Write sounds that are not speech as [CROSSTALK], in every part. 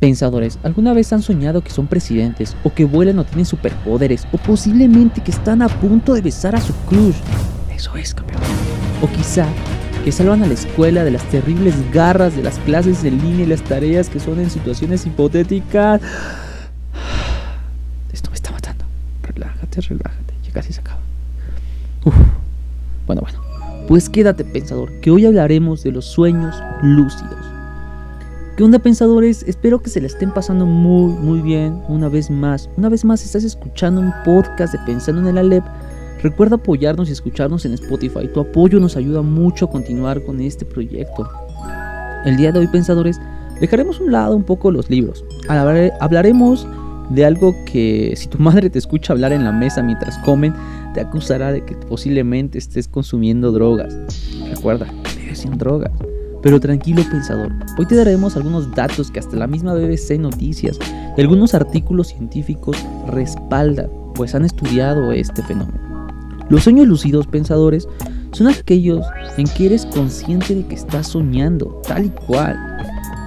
Pensadores, ¿alguna vez han soñado que son presidentes o que vuelan o tienen superpoderes o posiblemente que están a punto de besar a su crush? Eso es, campeón. O quizá que salvan a la escuela de las terribles garras de las clases en línea y las tareas que son en situaciones hipotéticas. [SIGHS] Esto me está matando. Relájate, relájate. Ya casi se acaba. Uf. Bueno, bueno. Pues quédate, pensador, que hoy hablaremos de los sueños lúcidos. ¿Qué onda pensadores? Espero que se la estén pasando muy muy bien una vez más. Una vez más estás escuchando un podcast de Pensando en el Alep. Recuerda apoyarnos y escucharnos en Spotify. Tu apoyo nos ayuda mucho a continuar con este proyecto. El día de hoy pensadores dejaremos un lado un poco los libros. Hablaremos de algo que si tu madre te escucha hablar en la mesa mientras comen, te acusará de que posiblemente estés consumiendo drogas. Recuerda, vives sin drogas. Pero tranquilo pensador, hoy te daremos algunos datos que hasta la misma BBC Noticias y algunos artículos científicos respaldan, pues han estudiado este fenómeno. Los sueños lúcidos pensadores son aquellos en que eres consciente de que estás soñando, tal y cual,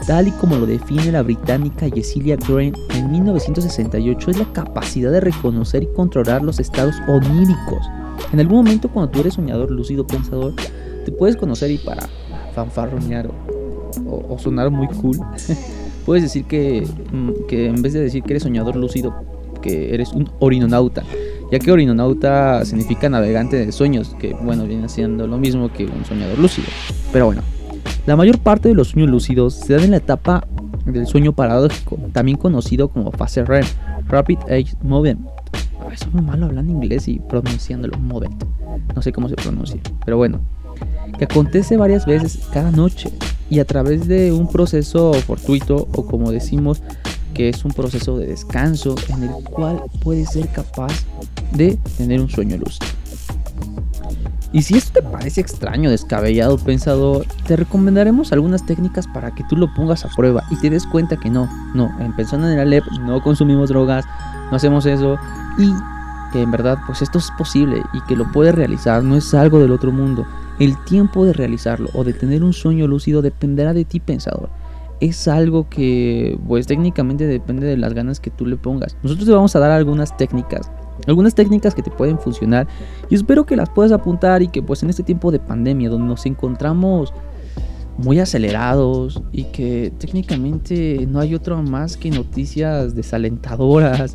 tal y como lo define la británica Yesilia Green en 1968, es la capacidad de reconocer y controlar los estados oníricos. En algún momento cuando tú eres soñador lúcido pensador, te puedes conocer y para fanfarronear o, sonar muy cool, [LAUGHS] puedes decir que, mm, que en vez de decir que eres soñador lúcido, que eres un orinonauta, ya que orinonauta significa navegante de sueños, que bueno, viene siendo lo mismo que un soñador lúcido. Pero bueno, la mayor parte de los sueños lúcidos se dan en la etapa del sueño paradójico, también conocido como fase REM, Rapid Age Movement. Es muy malo hablando inglés y pronunciándolo movement. No sé cómo se pronuncia, pero bueno que acontece varias veces cada noche y a través de un proceso fortuito o como decimos que es un proceso de descanso en el cual puedes ser capaz de tener un sueño lúcido. Y si esto te parece extraño, descabellado, pensador, te recomendaremos algunas técnicas para que tú lo pongas a prueba y te des cuenta que no, no, en Pensando en el Alep no consumimos drogas, no hacemos eso y que en verdad pues esto es posible y que lo puedes realizar, no es algo del otro mundo. El tiempo de realizarlo o de tener un sueño lúcido dependerá de ti, pensador. Es algo que, pues técnicamente depende de las ganas que tú le pongas. Nosotros te vamos a dar algunas técnicas, algunas técnicas que te pueden funcionar y espero que las puedas apuntar y que pues en este tiempo de pandemia donde nos encontramos muy acelerados y que técnicamente no hay otro más que noticias desalentadoras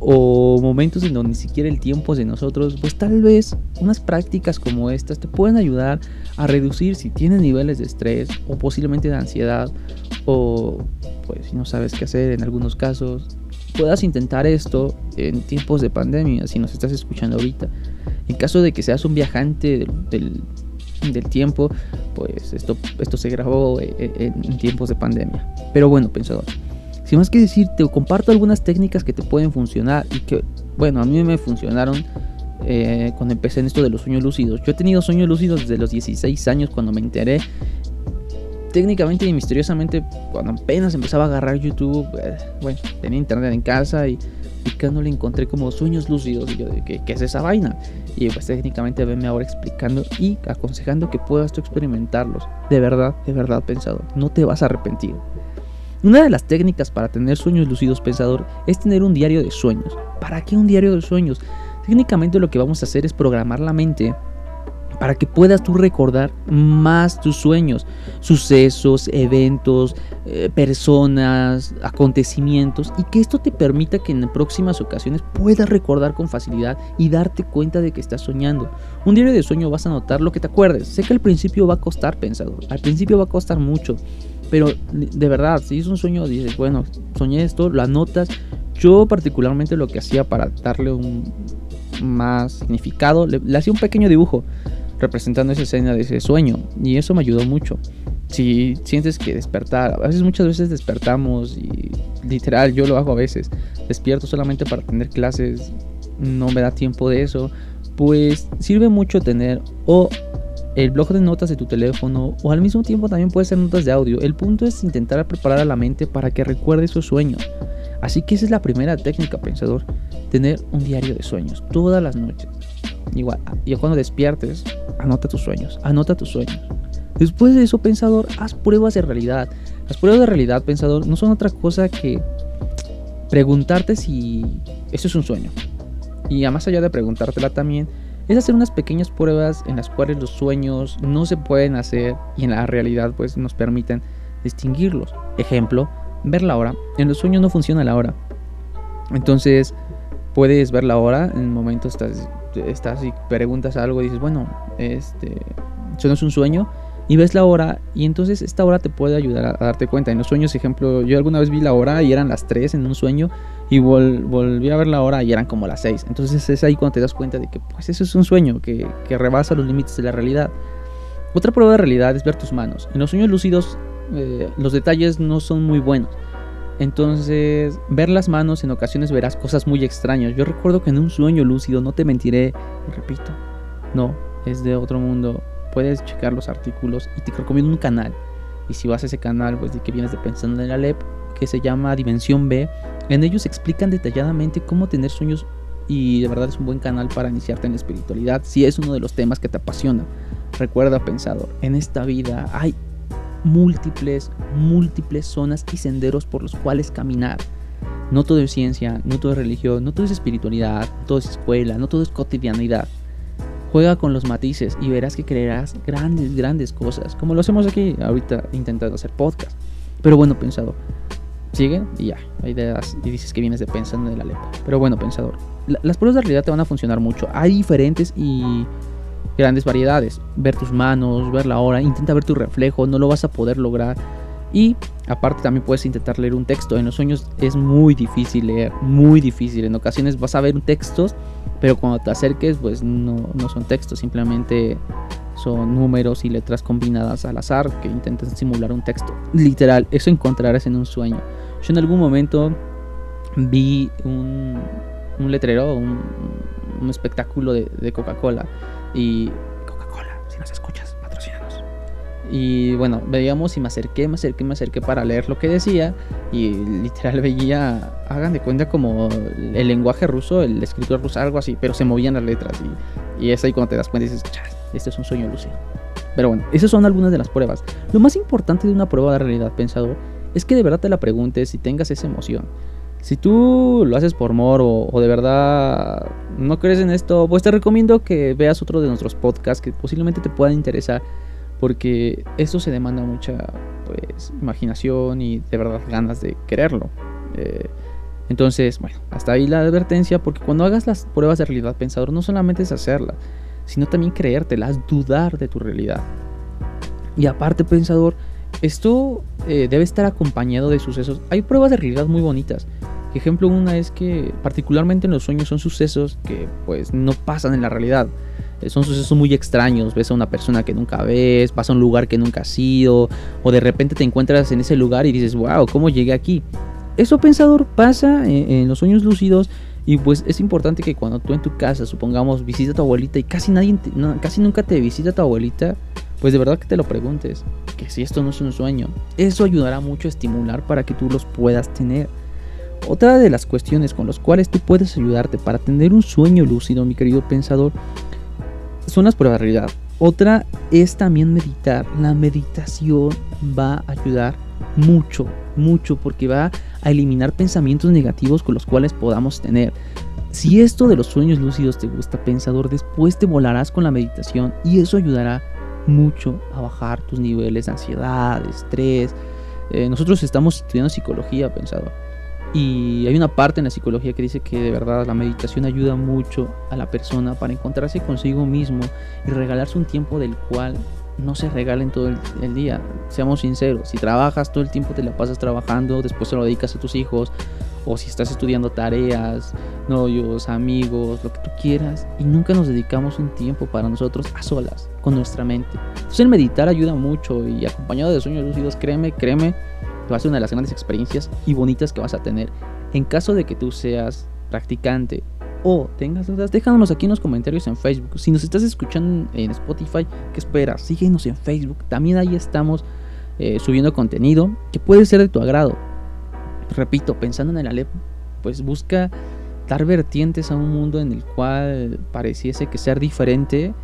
o momentos en donde ni siquiera el tiempo es de nosotros, pues tal vez unas prácticas como estas te pueden ayudar a reducir si tienes niveles de estrés o posiblemente de ansiedad o pues si no sabes qué hacer en algunos casos, puedas intentar esto en tiempos de pandemia, si nos estás escuchando ahorita. En caso de que seas un viajante del, del, tiempo, pues esto, esto se grabó en, en tiempos de pandemia. Pero bueno, pensador. Sin más que decir, te comparto algunas técnicas que te pueden funcionar y que, bueno, a mí me funcionaron eh, cuando empecé en esto de los sueños lúcidos. Yo he tenido sueños lúcidos desde los 16 años cuando me enteré. Técnicamente y misteriosamente, cuando apenas empezaba a agarrar YouTube, eh, bueno, tenía internet en casa y le encontré como sueños lúcidos. Y yo, ¿qué, ¿qué es esa vaina? Y pues técnicamente venme ahora explicando y aconsejando que puedas tú experimentarlos. De verdad, de verdad pensado, no te vas a arrepentir. Una de las técnicas para tener sueños lucidos pensador es tener un diario de sueños. ¿Para qué un diario de sueños? Técnicamente lo que vamos a hacer es programar la mente para que puedas tú recordar más tus sueños, sucesos, eventos, eh, personas, acontecimientos y que esto te permita que en próximas ocasiones puedas recordar con facilidad y darte cuenta de que estás soñando. Un diario de sueño vas a notar lo que te acuerdes. Sé que al principio va a costar, pensador, al principio va a costar mucho, pero de verdad, si es un sueño, dices, bueno, soñé esto, lo anotas. Yo particularmente lo que hacía para darle un más significado, le, hacía un pequeño dibujo representando esa escena de ese sueño. Y eso me ayudó mucho. Si sientes que despertar, a veces muchas veces despertamos y literal yo lo hago a veces. Despierto solamente para tener clases, no me da tiempo de eso. Pues sirve mucho tener o el blog de notas de tu teléfono o al mismo tiempo también puede ser notas de audio. El punto es intentar preparar a la mente para que recuerde sus sueños. Así que esa es la primera técnica, pensador. Tener un diario de sueños todas las noches. Igual, y cuando despiertes, anota tus sueños, anota tus sueños. Después de eso, pensador, haz pruebas de realidad. Las pruebas de realidad, pensador, no son otra cosa que preguntarte si eso es un sueño. Y más allá de preguntártela también, es hacer unas pequeñas pruebas en las cuales los sueños no se pueden hacer y en la realidad pues nos permiten distinguirlos. Ejemplo, ver la hora. En los sueños no funciona la hora. Entonces, puedes ver la hora, en un momento estás, y preguntas algo y dices, bueno, este, eso no es un sueño, y ves la hora y entonces esta hora te puede ayudar a, darte cuenta. En los sueños, ejemplo, yo alguna vez vi la hora y eran las 3 en un sueño y volví a ver la hora y eran como las 6. Entonces es ahí cuando te das cuenta de que pues eso es un sueño que, que rebasa los límites de la realidad. Otra prueba de realidad es ver tus manos. En los sueños lúcidos eh, los detalles no son muy buenos. Entonces, ver las manos en ocasiones verás cosas muy extrañas. Yo recuerdo que en un sueño lúcido, no te mentiré, repito, no, es de otro mundo. Puedes checar los artículos y te recomiendo un canal. Y si vas a ese canal, pues de que vienes de pensando en la LEP, que se llama Dimensión B, en ellos explican detalladamente cómo tener sueños y de verdad es un buen canal para iniciarte en la espiritualidad si es uno de los temas que te apasiona. Recuerda, pensador, en esta vida hay múltiples, múltiples zonas y senderos por los cuales caminar. No todo es ciencia, no todo es religión, no todo es espiritualidad, no todo es escuela, no todo es cotidianidad. Juega con los matices y verás que creerás grandes, grandes cosas, como lo hacemos aquí ahorita intentando hacer podcast. Pero bueno, pensado, sigue y ya, hay ideas y dices que vienes de pensando en la lepa. Pero bueno, pensador, las pruebas de realidad te van a funcionar mucho. Hay diferentes y grandes variedades. Ver tus manos, ver la hora, intenta ver tu reflejo, no lo vas a poder lograr. Y aparte también puedes intentar leer un texto. En los sueños es muy difícil leer, muy difícil. En ocasiones vas a ver textos, pero cuando te acerques pues no, no son textos, simplemente son números y letras combinadas al azar que intentan simular un texto. Literal, eso encontrarás en un sueño. Yo en algún momento vi un, un letrero, un, un espectáculo de, de Coca-Cola y Coca-Cola, si nos escuchas, patrocínanos. Y bueno, veíamos y me acerqué, me acerqué, me acerqué para leer lo que decía. Y literal veía, hagan de cuenta como el lenguaje ruso, el escritor ruso, algo así, pero se movían las letras. Y, y es ahí cuando te das cuenta y dices, este es un sueño lúcido. Pero bueno, esas son algunas de las pruebas. Lo más importante de una prueba de realidad pensador es que de verdad te la preguntes y tengas esa emoción. Si tú lo haces por mor o, de verdad no crees en esto, pues te recomiendo que veas otro de nuestros podcasts que posiblemente te puedan interesar porque esto se demanda mucha pues imaginación y de verdad ganas de quererlo. Eh, entonces, bueno, hasta ahí la advertencia porque cuando hagas las pruebas de realidad pensador no solamente es hacerlas, sino también creértelas, dudar de tu realidad. Y aparte pensador, esto eh, debe estar acompañado de sucesos. Hay pruebas de realidad muy bonitas. Ejemplo una es que particularmente en los sueños son sucesos que pues no pasan en la realidad. Eh, son sucesos muy extraños. Ves a una persona que nunca ves, vas a un lugar que nunca has ido, o de repente te encuentras en ese lugar y dices, wow, ¿cómo llegué aquí? Eso pensador pasa en, los sueños lúcidos y pues es importante que cuando tú en tu casa, supongamos, visita a tu abuelita y casi nadie, casi nunca te visita tu abuelita, pues de verdad que te lo preguntes, que si esto no es un sueño, eso ayudará mucho a estimular para que tú los puedas tener. Otra de las cuestiones con las cuales tú puedes ayudarte para tener un sueño lúcido, mi querido pensador, son las pruebas de realidad. Otra es también meditar. La meditación va a ayudar mucho, mucho, porque va a eliminar pensamientos negativos con los cuales podamos tener. Si esto de los sueños lúcidos te gusta, pensador, después te volarás con la meditación y eso ayudará mucho a bajar tus niveles de ansiedad, de estrés. Eh, nosotros estamos estudiando psicología, pensador. Y hay una parte en la psicología que dice que de verdad la meditación ayuda mucho a la persona para encontrarse consigo mismo y regalarse un tiempo del cual no se regalen todo el, día. Seamos sinceros, si trabajas todo el tiempo te la pasas trabajando, después se lo dedicas a tus hijos, o si estás estudiando tareas, novios, amigos, lo que tú quieras, y nunca nos dedicamos un tiempo para nosotros a solas, con nuestra mente. Entonces el meditar ayuda mucho y acompañado de sueños lúcidos, créeme, créeme, va a ser una de las grandes experiencias y bonitas que vas a tener. En caso de que tú seas practicante o tengas dudas, déjanos aquí en los comentarios en Facebook. Si nos estás escuchando en Spotify, ¿qué esperas? Síguenos en Facebook. También ahí estamos eh, subiendo contenido que puede ser de tu agrado. Repito, pensando en el Alep, pues busca dar vertientes a un mundo en el cual pareciese que ser diferente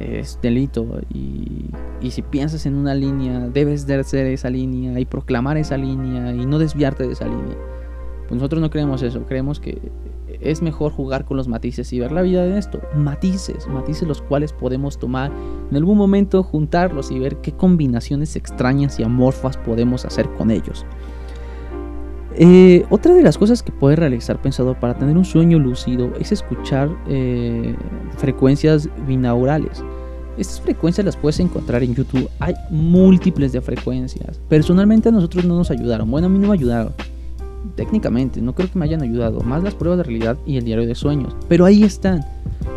es delito y, y, si piensas en una línea debes de ser esa línea y proclamar esa línea y no desviarte de esa línea. Pues nosotros no creemos eso, creemos que es mejor jugar con los matices y ver la vida de esto. Matices, matices los cuales podemos tomar en algún momento, juntarlos y ver qué combinaciones extrañas y amorfas podemos hacer con ellos. Eh, otra de las cosas que puede realizar pensador para tener un sueño lúcido es escuchar eh, frecuencias binaurales. Estas frecuencias las puedes encontrar en YouTube. Hay múltiples de frecuencias. Personalmente a nosotros no nos ayudaron. Bueno, a mí no me ayudaron técnicamente, no creo que me hayan ayudado, más las pruebas de realidad y el diario de sueños. Pero ahí están.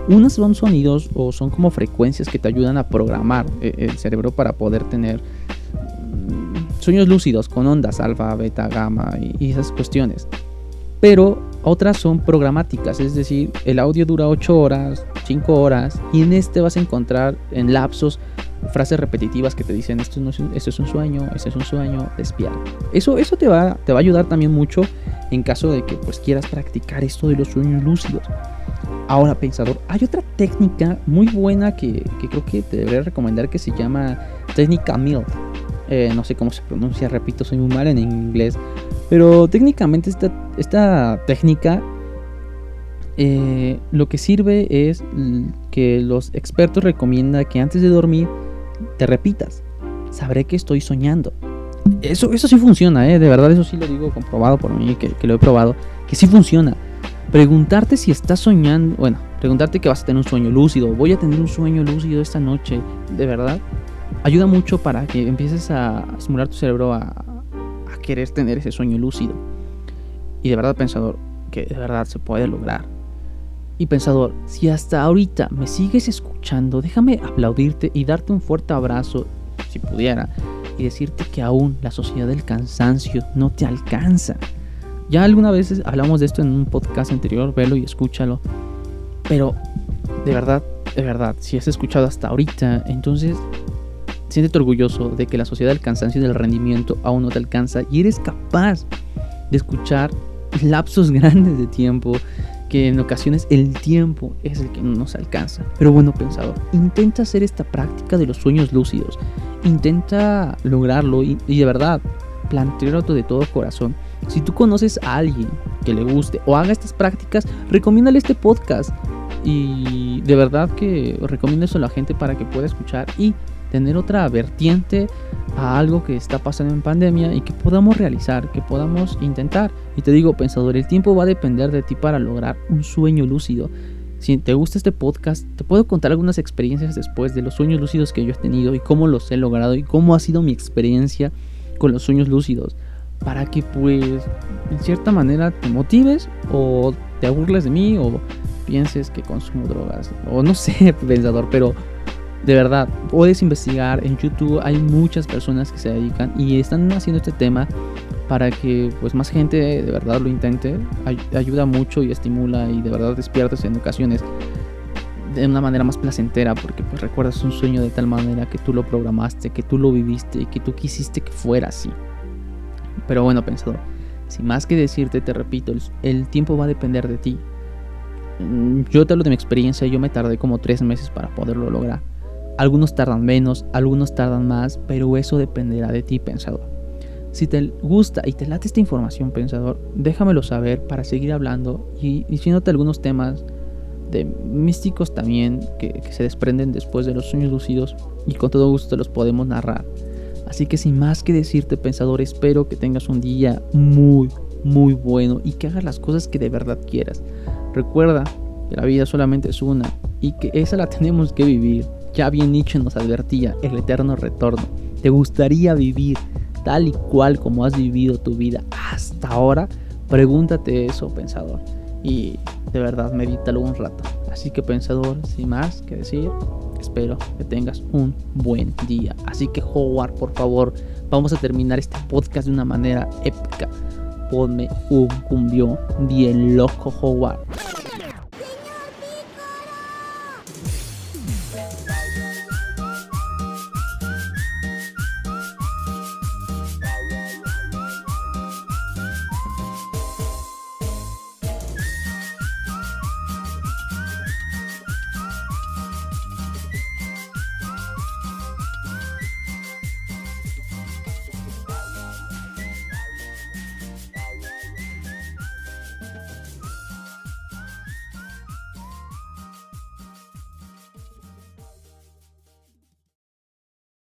Unas son sonidos o son como frecuencias que te ayudan a programar eh, el cerebro para poder tener sueños lúcidos con ondas alfa, beta, gamma y, esas cuestiones. Pero otras son programáticas, es decir, el audio dura 8 horas, 5 horas y en este vas a encontrar en lapsos frases repetitivas que te dicen esto, es, un, sueño, esto es un sueño, despierta. Eso, eso te, va, te va a ayudar también mucho en caso de que pues quieras practicar esto de los sueños lúcidos. Ahora, pensador, hay otra técnica muy buena que, que creo que te debería recomendar que se llama técnica MILT. Eh, no sé cómo se pronuncia, repito, soy muy mal en inglés. Pero técnicamente esta, esta técnica eh, lo que sirve es que los expertos recomiendan que antes de dormir te repitas, sabré que estoy soñando. Eso, eso sí funciona, ¿eh? de verdad eso sí lo digo comprobado por mí, que, lo he probado, que sí funciona. Preguntarte si estás soñando, bueno, preguntarte que vas a tener un sueño lúcido, voy a tener un sueño lúcido esta noche, de verdad, ayuda mucho para que empieces a simular tu cerebro a, a querer tener ese sueño lúcido. Y de verdad, pensador, que de verdad se puede lograr. Y pensador, si hasta ahorita me sigues escuchando, déjame aplaudirte y darte un fuerte abrazo, si pudiera, y decirte que aún la sociedad del cansancio no te alcanza. Ya alguna vez hablamos de esto en un podcast anterior, velo y escúchalo. Pero, de verdad, de verdad, si has escuchado hasta ahorita, entonces siéntete orgulloso de que la sociedad del cansancio y del rendimiento aún no te alcanza y eres capaz de escuchar lapsos [LAUGHS] grandes de tiempo que en ocasiones el tiempo es el que no nos alcanza. Pero bueno, pensador, intenta hacer esta práctica de los sueños lúcidos. Intenta lograrlo y, de verdad, plantearlo de todo corazón. Si tú conoces a alguien que le guste o haga estas prácticas, recomiéndale este podcast. Y de verdad que recomiendo a la gente para que pueda escuchar y tener otra vertiente a algo que está pasando en pandemia y que podamos realizar, que podamos intentar. Y te digo, pensador, el tiempo va a depender de ti para lograr un sueño lúcido. Si te gusta este podcast, te puedo contar algunas experiencias después de los sueños lúcidos que yo he tenido y cómo los he logrado y cómo ha sido mi experiencia con los sueños lúcidos. Para que pues en cierta manera te motives o te aburles de mí o pienses que consumo drogas o no sé, [LAUGHS] pensador, pero de verdad, puedes investigar en YouTube, hay muchas personas que se dedican y están haciendo este tema para que pues más gente de verdad lo intente, ayuda mucho y estimula y de verdad despiertas en ocasiones de una manera más placentera porque pues recuerdas un sueño de tal manera que tú lo programaste, que tú lo viviste y que tú quisiste que fuera así. Pero bueno, pensador, sin más que decirte, te repito, el tiempo va a depender de ti. Mm, yo te hablo de mi experiencia, yo me tardé como tres meses para poderlo lograr. Algunos tardan menos, algunos tardan más, pero eso dependerá de ti, pensador. Si te gusta y te late esta información, pensador, déjamelo saber para seguir hablando y diciéndote algunos temas de místicos también que, se desprenden después de los sueños lucidos y con todo gusto los podemos narrar. Así que sin más que decirte, pensador, espero que tengas un día muy, muy bueno y que hagas las cosas que de verdad quieras. Recuerda que la vida solamente es una y que esa la [LAUGHS] tenemos que vivir. Ya bien Nietzsche nos advertía, el eterno retorno. ¿Te gustaría vivir tal y cual como has vivido tu vida hasta ahora? Pregúntate eso, pensador. Y de verdad, medítalo un rato. Así que, pensador, sin más que decir, espero que tengas un buen día. Así que, Howard, por favor, vamos a terminar este podcast de una manera épica. Ponme un cumbión bien loco, Howard.